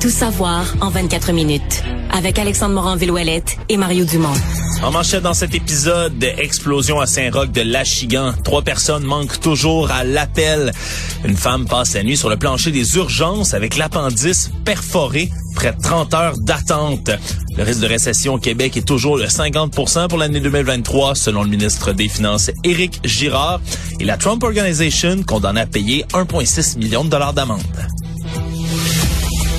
Tout savoir en 24 minutes. Avec Alexandre Morin-Villouellette et Mario Dumont. En manchette dans cet épisode, explosion à Saint-Roch de Lachigan. Trois personnes manquent toujours à l'appel. Une femme passe la nuit sur le plancher des urgences avec l'appendice perforé. Près de 30 heures d'attente. Le risque de récession au Québec est toujours de 50 pour l'année 2023, selon le ministre des Finances Éric Girard. Et la Trump Organization condamne à payer 1,6 million de dollars d'amende.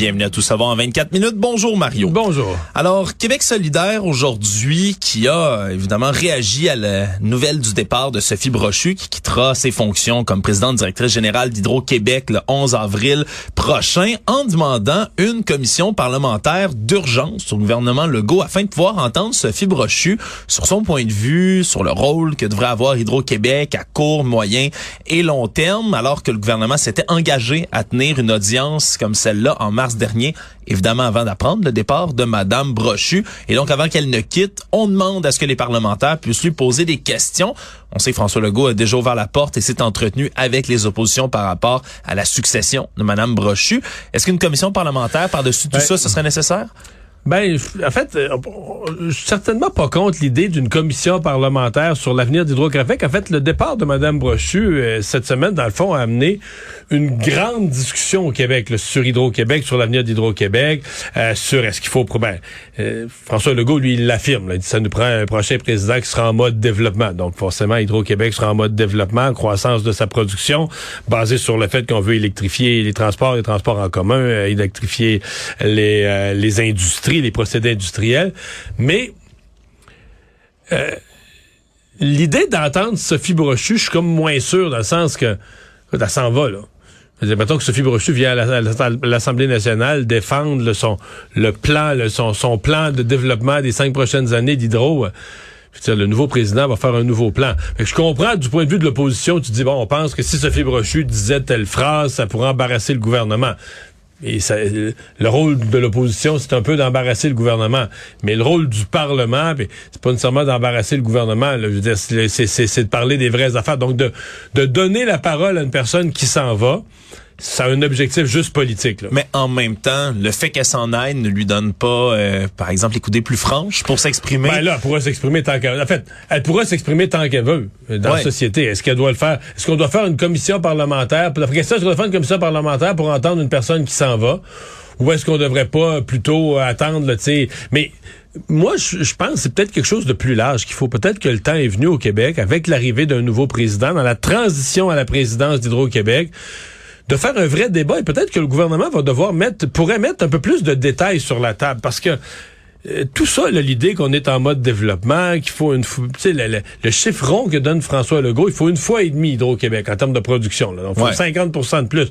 Bienvenue à Tout savoir en 24 minutes. Bonjour Mario. Bonjour. Alors, Québec solidaire aujourd'hui qui a évidemment réagi à la nouvelle du départ de Sophie Brochu qui quittera ses fonctions comme présidente directrice générale d'Hydro-Québec le 11 avril prochain en demandant une commission parlementaire d'urgence au gouvernement Legault afin de pouvoir entendre Sophie Brochu sur son point de vue, sur le rôle que devrait avoir Hydro-Québec à court, moyen et long terme alors que le gouvernement s'était engagé à tenir une audience comme celle-là en mars dernier, évidemment avant d'apprendre le départ de Madame Brochu. Et donc, avant qu'elle ne quitte, on demande à ce que les parlementaires puissent lui poser des questions. On sait que François Legault a déjà ouvert la porte et s'est entretenu avec les oppositions par rapport à la succession de Madame Brochu. Est-ce qu'une commission parlementaire par-dessus tout Ben, ça, ce serait nécessaire? Ben, en fait, euh, je suis certainement pas contre l'idée d'une commission parlementaire sur l'avenir d'Hydro-Québec. En fait, le départ de Mme Brochu euh, cette semaine, dans le fond, a amené une grande discussion au Québec là, sur Hydro-Québec, sur l'avenir d'Hydro-Québec, euh, sur est-ce qu'il faut... Ben, euh, François Legault, lui, il l'affirme. Il dit ça nous prend un prochain président qui sera en mode développement. Donc, forcément, Hydro-Québec sera en mode développement, croissance de sa production, basée sur le fait qu'on veut électrifier les transports, les transports en commun, euh, électrifier les, euh, les industries, les procédés industriels. Mais euh, l'idée d'entendre Sophie Brochu, je suis comme moins sûr dans le sens que elle s'en va, là. Mettons que Sophie Brochu vient à la- à la- à l'Assemblée nationale défendre le, son, le plan, son, son plan de développement des cinq prochaines années d'Hydro. euh, le nouveau président va faire un nouveau plan. Je comprends du point de vue de l'opposition, tu dis, bon, on pense que si Sophie Brochu disait telle phrase, ça pourrait embarrasser le gouvernement. Et ça, le rôle de l'opposition, c'est un peu d'embarrasser le gouvernement. Mais le rôle du Parlement, c'est pas nécessairement d'embarrasser le gouvernement. c'est de parler des vraies affaires. Donc, de, de donner la parole à une personne qui s'en va, ça a un objectif juste politique. Là. Mais en même temps, le fait qu'elle s'en aille ne lui donne pas, euh, par exemple, les coudées plus franches pour s'exprimer. Ben là, elle pourra s'exprimer tant qu'elle En fait, elle pourra s'exprimer tant qu'elle veut euh, dans Ouais. la société. Est-ce qu'elle doit le faire? Est-ce qu'on doit faire une commission parlementaire? La question, est-ce qu'on doit faire une commission parlementaire pour entendre une personne qui s'en va? Ou est-ce qu'on devrait pas plutôt euh, attendre, tu sais? Mais moi, je, je pense que c'est peut-être quelque chose de plus large qu'il faut. Peut-être que le temps est venu au Québec, avec l'arrivée d'un nouveau président, dans la transition à la présidence d'Hydro-Québec, de faire un vrai débat et peut-être que le gouvernement va devoir mettre, pourrait mettre un peu plus de détails sur la table parce que euh, tout ça, là, l'idée qu'on est en mode développement, qu'il faut une fois, tu sais, le, le- le chiffre rond que donne François Legault, il faut une fois et demie Hydro-Québec en termes de production. Là. Donc, il faut Ouais. 50 de plus.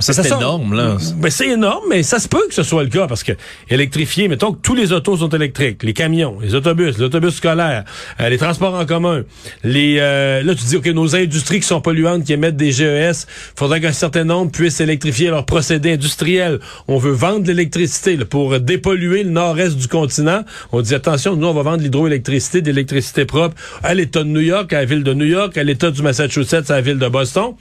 C'est énorme, là. Ben, c'est énorme, mais ça se peut que ce soit le cas parce que électrifier, mettons que tous les autos sont électriques, les camions, les autobus, les autobus scolaires, euh, les transports en commun, les euh, là tu dis ok nos industries qui sont polluantes, qui émettent des GES, faudrait qu'un certain nombre puissent électrifier leurs procédés industriels. On veut vendre de l'électricité là, pour dépolluer le nord-est du continent. On dit attention, nous on va vendre de l'hydroélectricité, de l'électricité propre à l'État de New York, à la ville de New York, à l'État du Massachusetts, à la ville de Boston.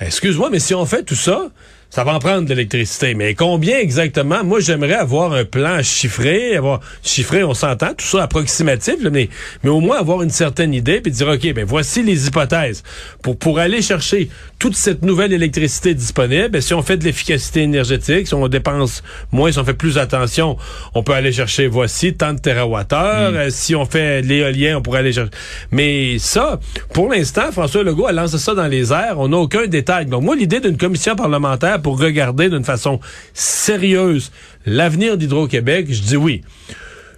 Excuse-moi, mais si on fait tout ça, ça va en prendre de l'électricité. Mais combien exactement? Moi, j'aimerais avoir un plan chiffré, avoir chiffré, on s'entend, tout ça approximatif, mais, mais au moins avoir une certaine idée, puis dire, OK, ben voici les hypothèses. Pour, pour aller chercher toute cette nouvelle électricité disponible, ben, si on fait de l'efficacité énergétique, si on dépense moins, si on fait plus attention, on peut aller chercher, voici, tant de terawattheures. Euh, si on fait l'éolien, on pourrait aller chercher. Mais ça, pour l'instant, François Legault a lancé ça dans les airs. On n'a aucun détail. Donc, moi, l'idée d'une commission parlementaire pour regarder d'une façon sérieuse l'avenir d'Hydro-Québec, je dis oui.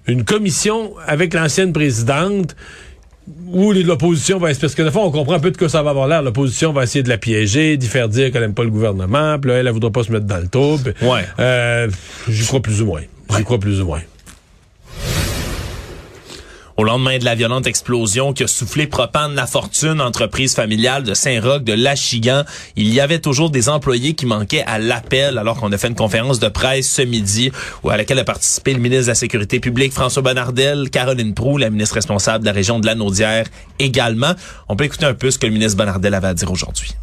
Une commission avec l'ancienne présidente où l'opposition va parce que de fois on comprend un peu de quoi ça va avoir l'air l'opposition va essayer de la piéger d'y faire dire qu'elle aime pas le gouvernement puis là elle, elle voudra pas se mettre dans le puis, Ouais. euh, j'y crois plus ou moins j'y crois plus ou moins Au lendemain de la violente explosion qui a soufflé Propane La Fortune, entreprise familiale de Saint-Roch, de Lachigan, il y avait toujours des employés qui manquaient à l'appel alors qu'on a fait une conférence de presse ce midi où à laquelle a participé le ministre de la Sécurité publique François Bonnardel, Caroline Proux, la ministre responsable de la région de la Naudière également. On peut écouter un peu ce que le ministre Bonnardel avait à dire aujourd'hui.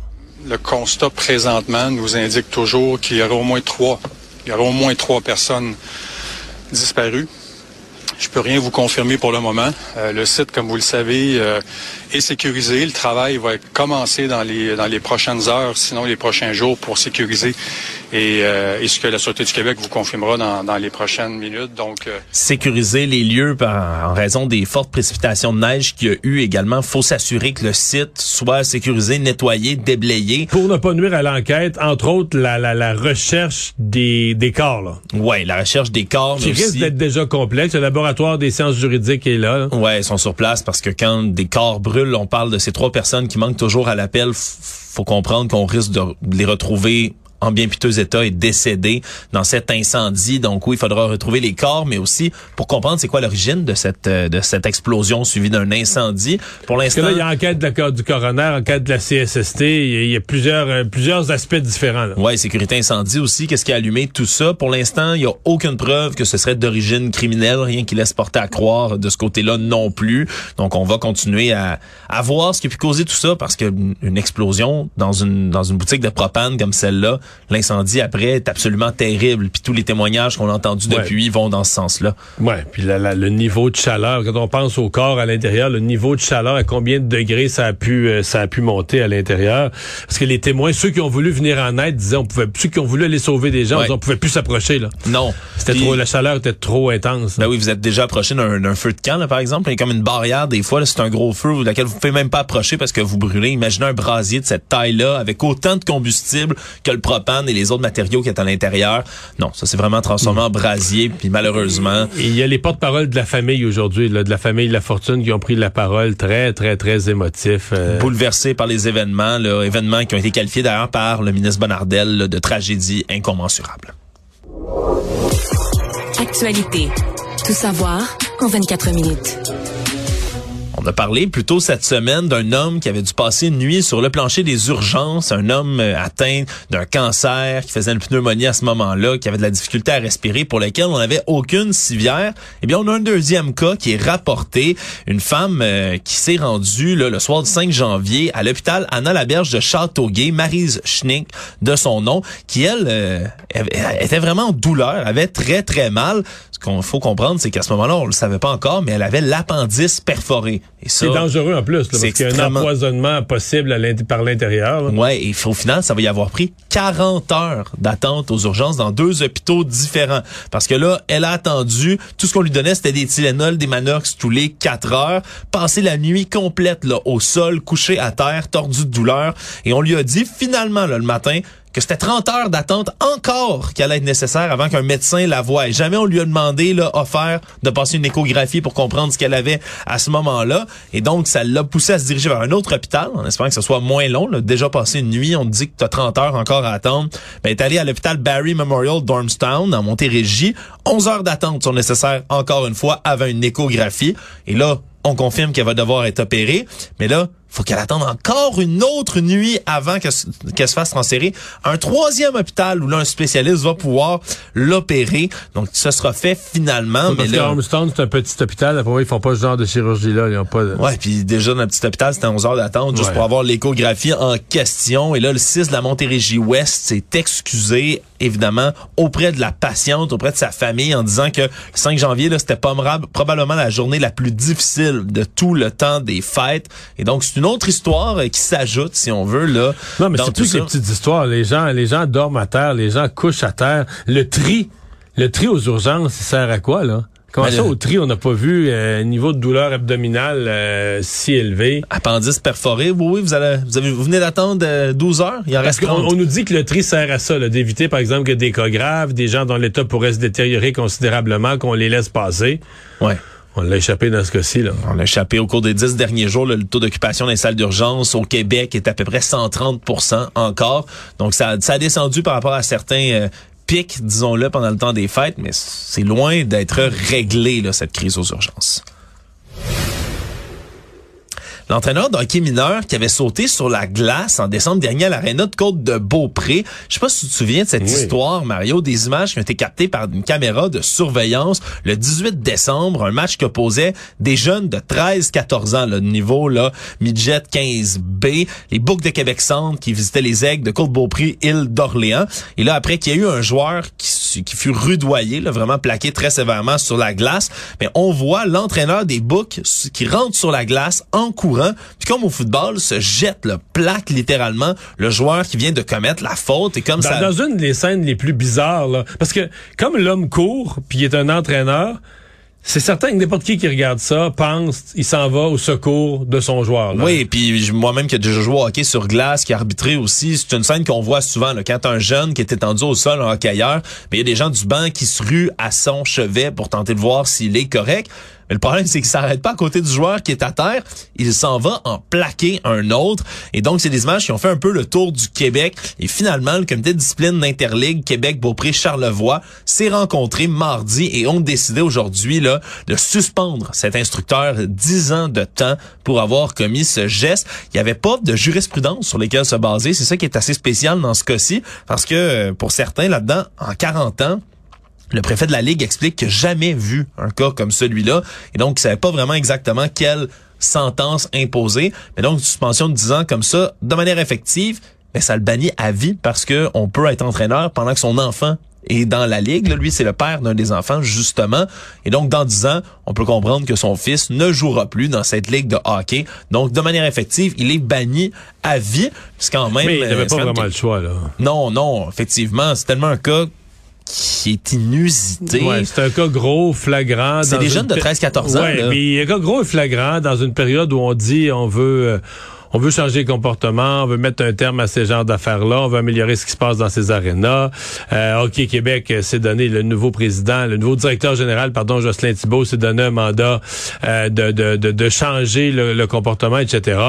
Le constat présentement nous indique toujours qu'il y aura au moins trois, il y aura au moins trois personnes disparues. Je peux rien vous confirmer pour le moment. Euh, le site, comme vous le savez, euh, est sécurisé. Le travail va commencer dans les dans les prochaines heures, sinon les prochains jours, pour sécuriser et, euh, et ce que la Sûreté du Québec vous confirmera dans, dans les prochaines minutes. Donc sécuriser les lieux par, en raison des fortes précipitations de neige qu'il y a eu également. Faut s'assurer que le site soit sécurisé, nettoyé, déblayé. Pour ne pas nuire à l'enquête, entre autres la, la, la recherche des, des corps. Là. Ouais, la recherche des corps. Qui risque d'être déjà complexe. Le laboratoire des sciences juridiques est là. Ouais, ils sont sur place parce que quand des corps brûlent, on parle de ces trois personnes qui manquent toujours à l'appel. Faut comprendre qu'on risque de les retrouver en bien piteux état est décédé dans cet incendie. Donc oui, il faudra retrouver les corps, mais aussi pour comprendre c'est quoi l'origine de cette de cette explosion suivie d'un incendie. Pour l'instant, là il y a enquête de la, du coroner, enquête de la CSST, il y a, plusieurs euh, plusieurs aspects différents. Là. Ouais, sécurité incendie aussi. Qu'est-ce qui a allumé tout ça? Pour l'instant, il y a aucune preuve que ce serait d'origine criminelle, rien qui laisse porter à croire de ce côté-là non plus. Donc on va continuer à, à voir ce qui a pu causer tout ça parce que une explosion dans une dans une boutique de propane comme celle-là l'incendie après est absolument terrible. Puis tous les témoignages qu'on a entendus Ouais. depuis vont dans ce sens-là. Ouais, puis la- la- le niveau de chaleur, quand on pense au corps à l'intérieur, le niveau de chaleur, à combien de degrés ça a pu euh, ça a pu monter à l'intérieur Parce que les témoins, ceux qui ont voulu venir en aide, disaient on pouvait, ceux qui ont voulu aller sauver des gens, Ouais. disaient, on pouvait plus s'approcher là. Non. C'était trop, la chaleur était trop intense. Ben oui, vous êtes déjà approché d'un feu de camp, là, par exemple. Il y a comme une barrière, des fois, là, c'est un gros feu laquelle vous pouvez même pas approcher parce que vous brûlez. Imaginez un brasier de cette taille-là avec autant de combustible que le propane et les autres matériaux qui est à l'intérieur. Non, ça c'est vraiment transformé en brasier, puis malheureusement... Et il y a les porte-paroles de la famille aujourd'hui, de la famille de la fortune qui ont pris la parole très, très, très émotif. euh, bouleversés par les événements, là, événements qui ont été qualifiés d'ailleurs par le ministre Bonnardel là, de tragédie incommensurable. Actualité. Tout savoir en 24 minutes. On a parlé plus tôt cette semaine d'un homme qui avait dû passer une nuit sur le plancher des urgences, un homme euh, atteint d'un cancer, qui faisait une pneumonie à ce moment-là, qui avait de la difficulté à respirer, pour lequel on n'avait aucune civière. Eh bien, on a un deuxième cas qui est rapporté, une femme euh, qui s'est rendue le soir du 5 janvier à l'hôpital Anna Laberge de Châteauguay, Marise Schnick de son nom, qui elle euh, était vraiment en douleur, avait très très mal. Ce qu'on faut comprendre, c'est qu'à ce moment-là, on le savait pas encore, mais elle avait l'appendice perforé. Et ça, C'est dangereux en plus, là, c'est parce qu'il y a un empoisonnement possible à par l'intérieur. Ouais, et au final, ça va y avoir pris 40 heures d'attente aux urgences dans deux hôpitaux différents. Parce que là, elle a attendu, tout ce qu'on lui donnait, c'était des Tylenol, des Manox tous les 4 heures, passer la nuit complète là, au sol, couché à terre, tordu de douleur. Et on lui a dit finalement là, le matin que c'était 30 heures d'attente encore qui allait être nécessaire avant qu'un médecin la voie. Et jamais on lui a demandé, là, offert de passer une échographie pour comprendre ce qu'elle avait à ce moment-là. Et donc, ça l'a poussé à se diriger vers un autre hôpital, en espérant que ce soit moins long. Là. Déjà passé une nuit, on te dit que tu as 30 heures encore à attendre. Ben, elle est allé à l'hôpital Barry Memorial Dormstown, en Montérégie. 11 heures d'attente sont nécessaires encore une fois avant une échographie. Et là, on confirme qu'elle va devoir être opérée. Mais là, faut qu'elle attende encore une autre nuit avant que- qu'elle se fasse transférer un troisième hôpital où là, un spécialiste va pouvoir l'opérer. Donc, ce sera fait finalement. Parce mais là, Armstrong, c'est un petit hôpital. Après, ils font pas ce genre de chirurgie-là. Ils ont pas de... Ouais, puis déjà dans le petit hôpital, c'était 11 heures d'attente juste Ouais. pour avoir l'échographie en question. Et là, le 6 de la Montérégie Ouest s'est excusé, évidemment, auprès de la patiente, auprès de sa famille, en disant que le 5 janvier, là, c'était probablement la journée la plus difficile de tout le temps des fêtes. Et donc, c'est une autre histoire euh, qui s'ajoute, si on veut, là. Non, mais dans c'est plus les petites histoires. Les gens, les gens dorment à terre, les gens couchent à terre. Le tri, le tri aux urgences, il sert à quoi, là? Comment Ben, ça, au tri, on n'a pas vu euh, un niveau de douleur abdominale euh, si élevé? Appendice perforé, oui, oui, vous, allez, vous, avez, vous venez d'attendre euh, 12 heures, il en Parce reste qu'on 30. on nous dit que le tri sert à ça, là, d'éviter, par exemple, que des cas graves, des gens dont l'état pourrait se détériorer considérablement, qu'on les laisse passer. Ouais. On l'a échappé dans ce cas-ci, là. On a échappé au cours des dix derniers jours. le taux d'occupation des salles d'urgence au Québec est à peu près 130% encore. Donc, ça, ça a descendu par rapport à certains euh, pics, disons-le, pendant le temps des fêtes, mais c'est loin d'être réglé, là, cette crise aux urgences. L'entraîneur de hockey mineur qui avait sauté sur la glace en décembre dernier à l'aréna de Côte de Beaupré. Je sais pas si tu te souviens de cette histoire, Mario, des images qui ont été captées par une caméra de surveillance le 18 décembre, un match qui opposait des jeunes de 13-14 ans, le niveau là, midget 15B, les Boucs de Québec Centre qui visitaient les aigles de Côte-Beaupré, île d'Orléans. Et là, après qu'il y a eu un joueur qui, qui fut rudoyé, là, vraiment plaqué très sévèrement sur la glace, mais on voit l'entraîneur des Boucs qui rentre sur la glace en courant, puis comme au football, se jette, le plaque littéralement le joueur qui vient de commettre la faute. Et comme dans, ça... dans une des scènes les plus bizarres, là, parce que comme l'homme court, puis il est un entraîneur, c'est certain que n'importe qui qui regarde ça pense il s'en va au secours de son joueur. Là. Oui, puis moi-même qui ai déjà joué au hockey sur glace, qui a arbitré aussi, c'est une scène qu'on voit souvent là, quand un jeune qui est étendu au sol, un hockeyeur, mais il y a des gens du banc qui se ruent à son chevet pour tenter de voir s'il est correct. Mais le problème, c'est qu'il s'arrête pas à côté du joueur qui est à terre. Il s'en va en plaquer un autre. Et donc, c'est des images qui ont fait un peu le tour du Québec. Et finalement, le comité de discipline d'Interligue Québec-Beaupré-Charlevoix s'est rencontré mardi et ont décidé aujourd'hui là de suspendre cet instructeur 10 ans de temps pour avoir commis ce geste. Il n'y avait pas de jurisprudence sur lesquelles se baser. C'est ça qui est assez spécial dans ce cas-ci parce que pour certains là-dedans, en 40 ans, le préfet de la Ligue explique qu'il n'a jamais vu un cas comme celui-là et donc il savait pas vraiment exactement quelle sentence imposer. Mais donc, une suspension de 10 ans comme ça, de manière effective, mais ça le bannit à vie parce que on peut être entraîneur pendant que son enfant est dans la ligue. Là, lui, c'est le père d'un des enfants, justement. Et donc, dans 10 ans, on peut comprendre que son fils ne jouera plus dans cette ligue de hockey. Donc, de manière effective, il est banni à vie. C'est quand même... Mais il n'avait euh, pas vraiment le choix, là. Non, non, effectivement, c'est tellement un cas qui est inusité. Ouais, c'est un cas gros, flagrant. C'est des une jeunes de pé- 13-14 ans, Ouais, là. mais un cas gros et flagrant dans une période où on dit on veut euh, on veut changer le comportement, on veut mettre un terme à ces genres d'affaires-là, on veut améliorer ce qui se passe dans ces arénas. Euh, Hockey Québec s'est donné le nouveau président, le nouveau directeur général, pardon, Jocelyn Thibault, s'est donné un mandat euh, de, de, de, de changer le, le comportement, etc.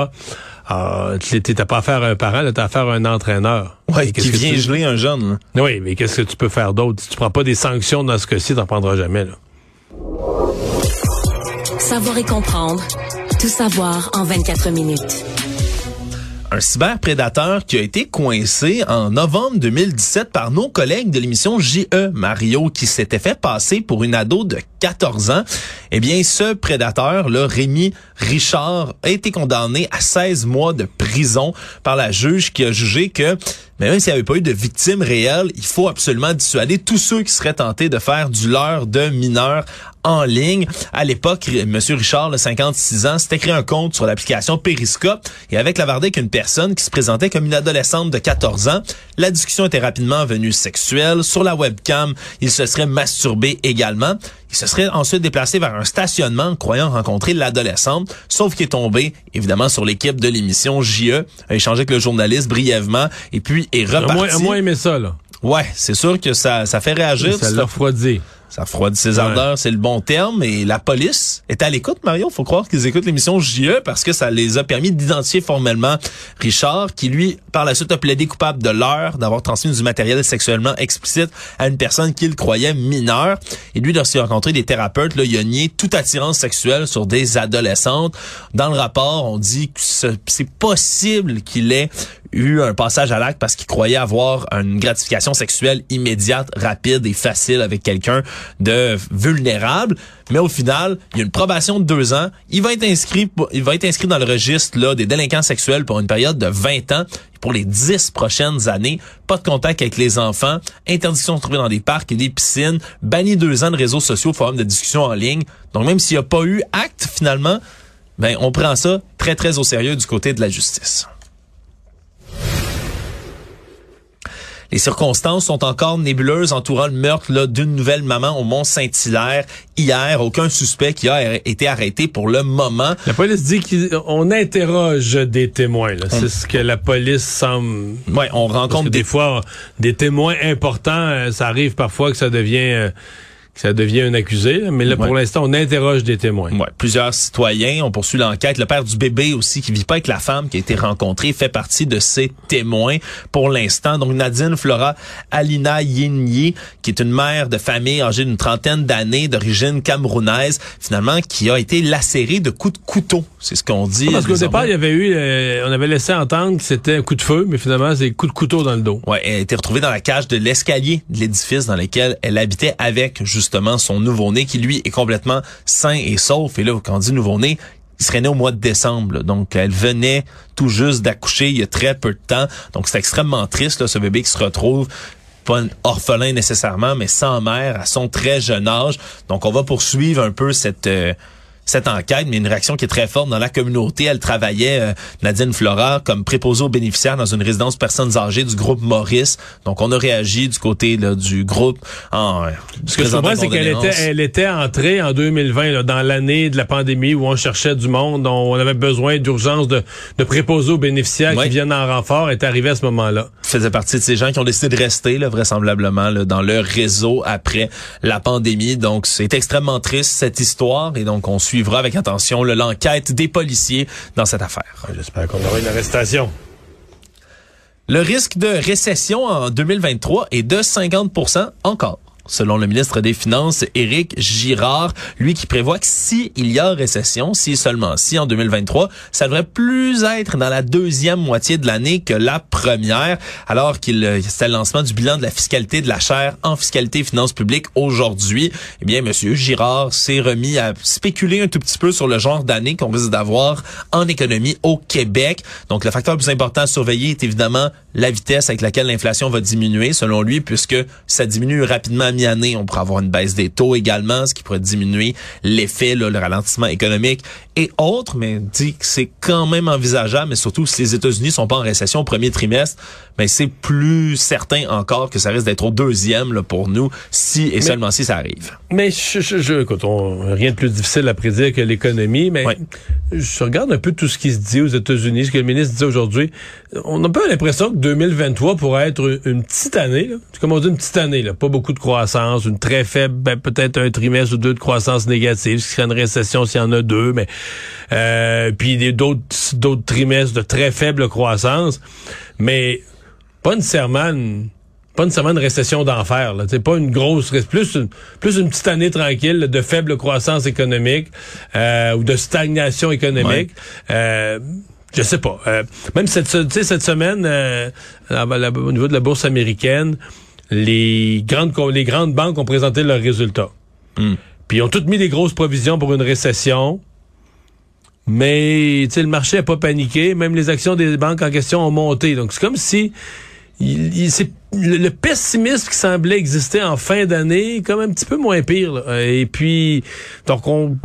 Ah, tu t'as pas affaire à un parent, là, t'as affaire à un entraîneur. Ouais, qui que vient tu- geler un jeune. là. Oui, mais qu'est-ce que tu peux faire d'autre? Si tu prends pas des sanctions dans ce cas-ci, t'en prendras jamais, là. Savoir et comprendre. Tout savoir en 24 minutes. Un cyberprédateur qui a été coincé en novembre 2017 par nos collègues de l'émission JE Mario qui s'était fait passer pour une ado de 14 ans. Eh bien, ce prédateur, là, Rémi Richard, a été condamné à 16 mois de prison par la juge qui a jugé que mais même s'il n'y avait pas eu de victimes réelles, il faut absolument dissuader tous ceux qui seraient tentés de faire du leurre de mineurs en ligne. À l'époque, M. Richard, le 56 ans, s'était créé un compte sur l'application Periscope et avec la avec une personne qui se présentait comme une adolescente de 14 ans. La discussion était rapidement venue sexuelle. Sur la webcam, il se serait masturbé également. Il se serait ensuite déplacé vers un stationnement croyant rencontrer l'adolescente, sauf qu'il est tombé, évidemment, sur l'équipe de l'émission JE, a échangé avec le journaliste brièvement et puis est À reparti. moins, à moins aimer ça, là. Ouais, c'est sûr que ça, ça fait réagir. Ça ça, l'a refroidi. Ça refroidit ses ardeurs, c'est le bon terme. Et la police est à l'écoute, Mario. Faut croire qu'ils écoutent l'émission JE parce que ça les a permis d'identifier formellement Richard, qui lui, par la suite, a plaidé coupable de l'heure d'avoir transmis du matériel sexuellement explicite à une personne qu'il croyait mineure. Et lui, lorsqu'il a rencontré des thérapeutes, là, il a nié toute attirance sexuelle sur des adolescentes. Dans le rapport, on dit que ce- c'est possible qu'il ait eu un passage à l'acte parce qu'il croyait avoir une gratification sexuelle immédiate, rapide et facile avec quelqu'un de vulnérable. Mais au final, il y a une probation de deux ans. Il va être inscrit, il va être inscrit dans le registre là, des délinquants sexuels pour une période de 20 ans. Pour les 10 prochaines années, pas de contact avec les enfants, interdiction de se trouver dans des parcs et des piscines, banni deux ans de réseaux sociaux, forums de discussion en ligne. Donc même s'il n'y a pas eu acte finalement, ben on prend ça très très au sérieux du côté de la justice. Les circonstances sont encore nébuleuses entourant le meurtre là, d'une nouvelle maman au Mont-Saint-Hilaire hier. Aucun suspect qui a été arrêté pour le moment. La police dit qu'on interroge des témoins. là. C'est ce que la police semble... Ouais, on rencontre des fois, des témoins importants, euh, ça arrive parfois que ça devient... euh, ça devient un accusé. Mais là, pour l'instant, on interroge des témoins. Ouais, plusieurs citoyens. On poursuit l'enquête. Le père du bébé aussi, qui vit pas avec la femme qui a été rencontrée, fait partie de ces témoins pour l'instant. Donc, Nadine Flora Alina Yinyi, qui est une mère de famille âgée d'une trentaine d'années, d'origine camerounaise, finalement, qui a été lacérée de coups de couteau. C'est ce qu'on dit. Parce qu'au départ, il y avait eu, euh, on avait laissé entendre que c'était un coup de feu, mais finalement, c'est coup de couteau dans le dos. Ouais, elle a été retrouvée dans la cage de l'escalier de l'édifice dans lequel elle habitait avec, justement, justement son nouveau-né qui lui est complètement sain et sauf. Et là, quand on dit nouveau-né, il serait né au mois de décembre. Donc, elle venait tout juste d'accoucher il y a très peu de temps. Donc, c'est extrêmement triste, ce bébé qui se retrouve pas orphelin nécessairement, mais sans mère à son très jeune âge. Donc, on va poursuivre un peu cette... Euh, cette enquête, mais une réaction qui est très forte dans la communauté. Elle travaillait, euh, Nadine Flora, comme préposée aux bénéficiaires dans une résidence personnes âgées du groupe Maurice. Donc, on a réagi du côté là, du groupe en euh, Ce que je comprends, c'est qu'elle était, elle était entrée en 2020, là, dans l'année de la pandémie où on cherchait du monde, dont on avait besoin d'urgence de, de préposés aux bénéficiaires qui viennent en renfort, est arrivée à ce moment-là. Faisait partie de ces gens qui ont décidé de rester, là, vraisemblablement, là, dans leur réseau après la pandémie. Donc, c'est extrêmement triste, cette histoire, et donc on suit suivra avec attention l'enquête des policiers dans cette affaire. J'espère qu'on aura une arrestation. Le risque de récession en 2023 est de 50% encore selon le ministre des Finances, Éric Girard, lui qui prévoit que s'il y a récession, si seulement si en 2023, ça devrait plus être dans la deuxième moitié de l'année que la première, alors qu'il euh, c'était le lancement du bilan de la fiscalité de la chaire en fiscalité et finances publiques aujourd'hui. Eh bien, Monsieur Girard s'est remis à spéculer un tout petit peu sur le genre d'année qu'on risque d'avoir en économie au Québec. Donc, le facteur le plus important à surveiller est évidemment la vitesse avec laquelle l'inflation va diminuer, selon lui, puisque ça diminue rapidement mi-année, on pourrait avoir une baisse des taux également, ce qui pourrait diminuer l'effet, le ralentissement économique et autres, mais dit que c'est quand même envisageable, mais surtout si les États-Unis sont pas en récession au premier trimestre, mais ben, c'est plus certain encore que ça risque d'être au deuxième là, pour nous, si et seulement si ça arrive. Mais je, je, je écoute, on, rien de plus difficile à prédire que l'économie, mais je regarde un peu tout ce qui se dit aux États-Unis, ce que le ministre dit aujourd'hui. On a un peu l'impression que 2023 pourrait être une petite année, là. comme on dit, une petite année, là. pas beaucoup de croissance, une très faible, ben, peut-être un trimestre ou deux de croissance négative, ce qui serait une récession s'il y en a deux, mais euh, puis d'autres d'autres trimestres de très faible croissance, mais pas nécessairement une, pas nécessairement une récession d'enfer. C'est pas une grosse plus une, plus une petite année tranquille de faible croissance économique euh, ou de stagnation économique. Euh, je sais pas. Euh, même cette, cette semaine, euh, au niveau de la bourse américaine, les grandes les grandes banques ont présenté leurs résultats. Hmm. Puis ils ont toutes mis des grosses provisions pour une récession. Mais le marché n'a pas paniqué. Même les actions des banques en question ont monté. Donc c'est comme si il, c'est le, pessimisme qui semblait exister en fin d'année, comme un petit peu moins pire. Et puis, donc on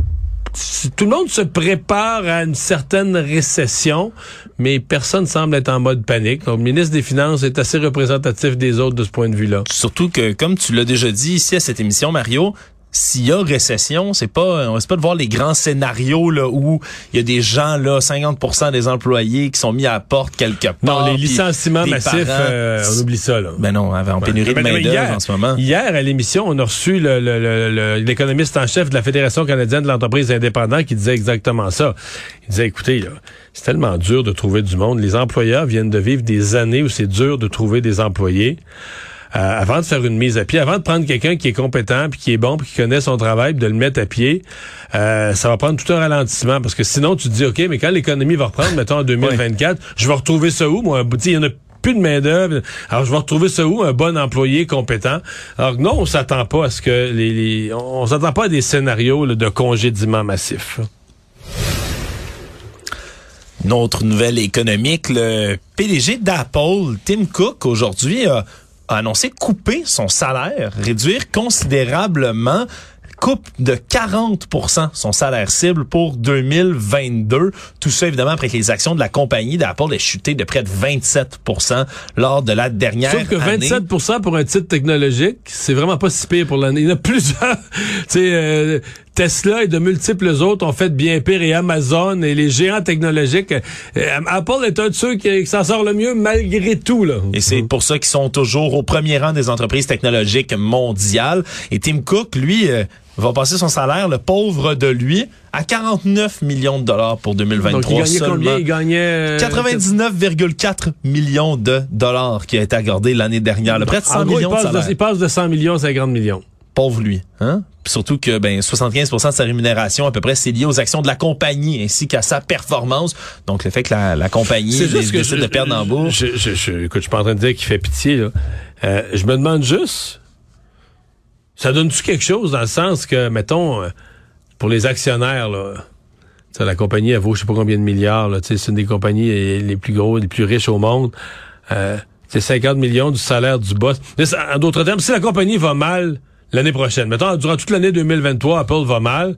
tout le monde se prépare à une certaine récession, mais personne semble être en mode panique. Donc, le ministre des Finances est assez représentatif des autres de ce point de vue-là. Surtout que, comme tu l'as déjà dit ici à cette émission, Mario, s'il y a récession, c'est pas on pas de voir les grands scénarios là où il y a des gens là 50% des employés qui sont mis à la porte quelque part. Non, les licenciements massifs euh, on oublie ça là. Ben non, on pénurie de main-d'œuvre en ce moment. Hier à l'émission, on a reçu l'économiste en chef de la Fédération canadienne de l'entreprise indépendante qui disait exactement ça. Il disait écoutez c'est tellement dur de trouver du monde, les employeurs viennent de vivre des années où c'est dur de trouver des employés. Euh, avant de faire une mise à pied, avant de prendre quelqu'un qui est compétent, puis qui est bon, puis qui connaît son travail, puis de le mettre à pied, euh, ça va prendre tout un ralentissement. Parce que sinon, tu te dis, OK, mais quand l'économie va reprendre, mettons en 2024, je vais retrouver ça où, moi? Il y en a plus de main-d'œuvre. Alors, je vais retrouver ça où? Un bon employé compétent? Alors, non, on s'attend pas à ce que les, on s'attend pas à des scénarios de congédiement massif. Une autre nouvelle économique, le PDG d'Apple, Tim Cook, aujourd'hui a a annoncé couper son salaire, réduire considérablement coupe de 40% son salaire cible pour 2022. Tout ça, évidemment, après que les actions de la compagnie d'Apple aient chuté de près de 27% lors de la dernière Sauf que 27 pour un titre technologique, c'est vraiment pas si pire pour l'année. Il y en a plusieurs. tu sais, euh, Tesla et de multiples autres ont fait bien pire et Amazon et les géants technologiques. Euh, Apple est un de ceux qui, qui s'en sort le mieux malgré tout. Là. Et c'est pour ça qu'ils sont toujours au premier rang des entreprises technologiques mondiales. Et Tim Cook, lui, euh, va passer son salaire, le pauvre de lui, à 49 millions de dollars pour 2023 Donc, il gagnait seulement. combien? Il gagnait... euh, 99,4 millions de dollars qui a été accordé l'année dernière. Le près de 100 en gros, il millions de passe, salaire. de, il passe de 100 millions à 50 millions. pauvre lui. Hein? Surtout que ben 75% de sa rémunération à peu près c'est lié aux actions de la compagnie ainsi qu'à sa performance. Donc le fait que la, la compagnie juste que décide je- de perdre en bourse. Je, je, je, écoute, je suis pas en train de dire qu'il fait pitié. Là. Euh, je me demande juste, ça donne-tu quelque chose dans le sens que, mettons, euh, pour les actionnaires, là, la compagnie, elle vaut je sais pas combien de milliards. C'est une des compagnies les plus gros, les plus riches au monde. Euh, c'est 50 millions du salaire du boss. En d'autres termes, si la compagnie va mal l'année prochaine, mettons, durant toute l'année 2023, Apple va mal,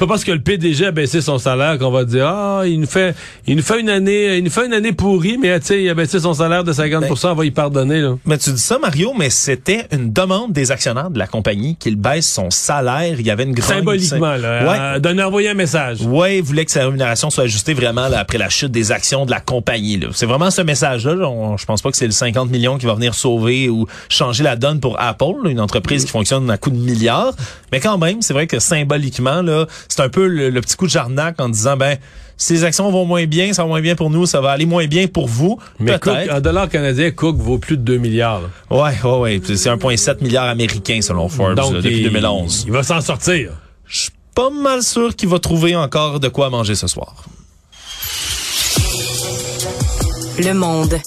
pas parce que le PDG a baissé son salaire qu'on va dire ah il nous fait il nous fait une année il nous fait une année pourrie mais tu sais il a baissé son salaire de 50% on va y pardonner là. Mais tu dis ça, Mario, mais c'était une demande des actionnaires de la compagnie qu'il baisse son salaire. Il y avait une grande... Symboliquement là, Ouais. donner envoyer un message. Ouais, il voulait que sa rémunération soit ajustée vraiment là, après la chute des actions de la compagnie. là. C'est vraiment ce message-là. là. On- Je pense pas que c'est le 50 millions qui va venir sauver ou changer la donne pour Apple, là, une entreprise qui fonctionne à coup de milliards. Mais quand même, c'est vrai que symboliquement, là, c'est un peu le, le petit coup de jarnac en disant, ben, si les actions vont moins bien, ça va moins bien pour nous, ça va aller moins bien pour vous. Mais Cook, en dollars canadiens, Cook vaut plus de 2 milliards. là. Ouais, ouais, ouais. C'est 1,7 milliard américain selon Forbes là, depuis il, 2011. Il va s'en sortir. Je suis pas mal sûr qu'il va trouver encore de quoi manger ce soir. Le monde.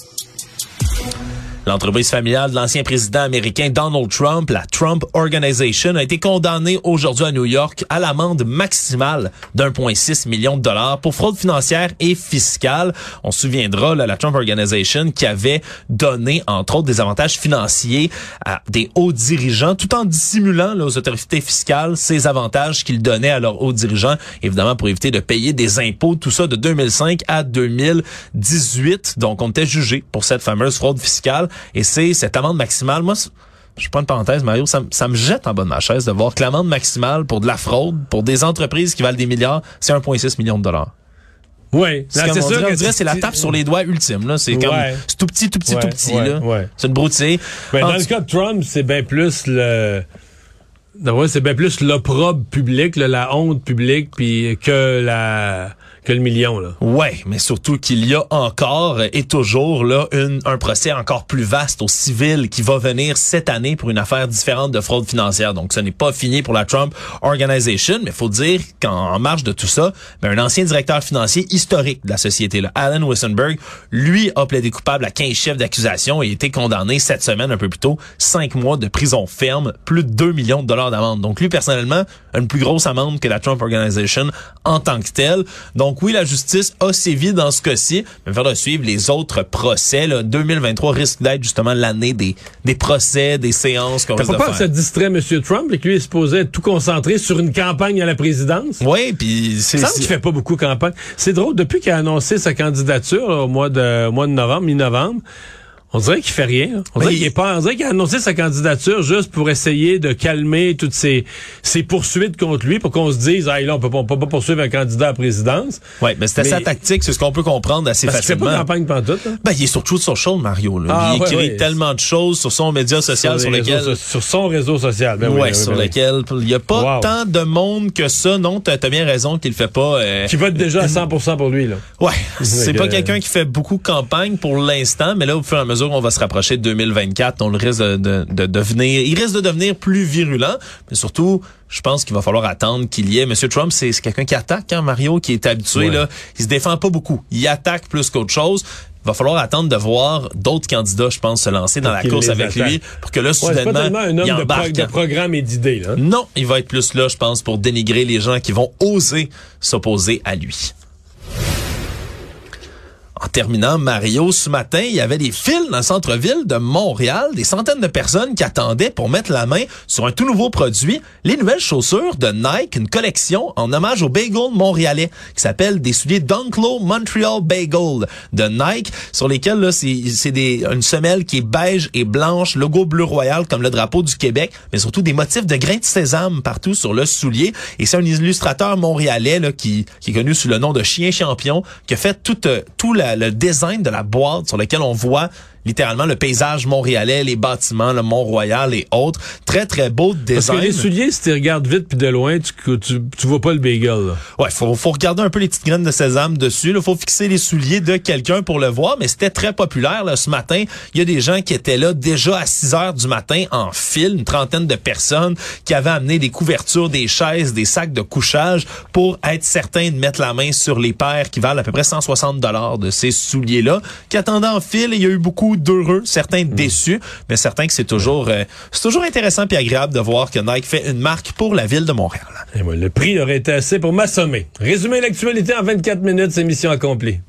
L'entreprise familiale de l'ancien président américain Donald Trump, la Trump Organization, a été condamnée aujourd'hui à New York à l'amende maximale d'1,6 million de dollars pour fraude financière et fiscale. On se souviendra, là, la Trump Organization qui avait donné, entre autres, des avantages financiers à des hauts dirigeants, tout en dissimulant là, aux autorités fiscales ces avantages qu'ils donnaient à leurs hauts dirigeants, évidemment pour éviter de payer des impôts, tout ça de 2005 à 2018. Donc, on était jugé pour cette fameuse fraude fiscale. Et c'est cette amende maximale. Moi, je prends une parenthèse, Mario, ça, me- ça me jette en bas de ma chaise de voir que l'amende maximale pour de la fraude, pour des entreprises qui valent des milliards, c'est 1,6 million de dollars. Oui, C'est on dirait, dirait, c'est la tape sur les doigts ultime. Là. C'est comme c'est tout petit, tout petit, Ouais, tout petit. ouais, là. C'est une broutille. Mais En dans le cas de Trump, c'est bien plus le. C'est bien plus l'opprobre public, là, la honte publique, puis que la que le million là. Ouais, mais surtout qu'il y a encore et toujours là une, un procès encore plus vaste au civil qui va venir cette année pour une affaire différente de fraude financière. Donc, ce n'est pas fini pour la Trump Organization, mais faut dire qu'en en marge de tout ça, ben, un ancien directeur financier historique de la société, là, Alan Wissenberg, lui a plaidé coupable à 15 chefs d'accusation et a été condamné cette semaine, un peu plus tôt, 5 mois de prison ferme, plus de 2 millions de dollars d'amende. Donc, lui, personnellement, a une plus grosse amende que la Trump Organization en tant que telle. Donc, oui, la justice a sévi dans ce cas-ci, mais il faudra suivre les autres procès. Là. 2023 risque d'être justement l'année des, des procès, des séances qu'on risque pas de peur que ça distrait M. Trump et que lui est supposé être tout concentré sur une campagne à la présidence? Oui, puis c'est... C'est- qu'il fait pas beaucoup campagne. C'est drôle, depuis qu'il a annoncé sa candidature là, au mois de, au mois de novembre, mi-novembre, on dirait qu'il fait rien. On dirait il- qu'il est pas, on dirait qu'il a annoncé sa candidature juste pour essayer de calmer toutes ces, ces poursuites contre lui pour qu'on se dise, ah, là, on peut, pas- on peut pas poursuivre un candidat à la présidence. Ouais, mais c'était sa tactique, c'est ce qu'on peut comprendre assez Parce qu'il fait facilement. pas campagne pantoute. Hein? Ben, il est sur Truth Social, Mario. Là. Ah, il ouais, écrit ouais. tellement de choses sur son média social sur, lequel... réseaux sur son réseau social. Ben oui, ouais, ben oui, sur ben oui. lequel il y a pas Wow. tant de monde que ça. Non, t'as as bien raison qu'il fait pas. euh, Qui vote déjà à 100% pour lui, là. Ouais, c'est pas que- quelqu'un qui fait beaucoup campagne pour l'instant, mais là, au fur et à mesure, on va se rapprocher de 2024, on le risque de, de, de devenir, il risque de devenir plus virulent, mais surtout, je pense qu'il va falloir attendre qu'il y ait. Monsieur Trump, c'est quelqu'un qui attaque, hein, Mario, qui est habitué Ouais. là, il se défend pas beaucoup, il attaque plus qu'autre chose. Il va falloir attendre de voir d'autres candidats, je pense, se lancer dans la course avec attaque. lui, pour que là, Ouais, c'est pas soudainement, un il homme de, pro- embarque. de programme et d'idées, là. Non, il va être plus là, je pense, pour dénigrer les gens qui vont oser s'opposer à lui. En terminant, Mario, ce matin, il y avait des files dans le centre-ville de Montréal, des centaines de personnes qui attendaient pour mettre la main sur un tout nouveau produit, les nouvelles chaussures de Nike, une collection en hommage au bagel montréalais qui s'appelle des souliers Dunklo Montreal Bagel de Nike, sur lesquels c'est une semelle qui est beige et blanche, logo bleu royal comme le drapeau du Québec, mais surtout des motifs de grains de sésame partout sur le soulier. Et c'est un illustrateur montréalais là, qui, qui est connu sous le nom de Chien Champion, qui a fait tout, euh, le design de la boîte sur lequel on voit littéralement le paysage montréalais, les bâtiments, le Mont-Royal et autres. Très, très beau design. Parce que les souliers, si tu regardes vite puis de loin, tu, tu, tu vois pas le bagel. Là. Ouais, faut, faut regarder un peu les petites graines de sésame dessus. Il faut fixer les souliers de quelqu'un pour le voir, mais c'était très populaire là, ce matin. Il y a des gens qui étaient là déjà à 6 heures du matin en file, une trentaine de personnes qui avaient amené des couvertures, des chaises, des sacs de couchage pour être certains de mettre la main sur les paires qui valent à peu près 160 dollars de ces souliers-là, qui attendaient en file. il y a eu beaucoup d'heureux, certains hmm. déçus, mais certains que c'est toujours, euh, c'est toujours intéressant et agréable de voir que Nike fait une marque pour la ville de Montréal. Et le prix aurait été assez pour m'assommer. Résumer l'actualité en 24 minutes, c'est mission accomplie.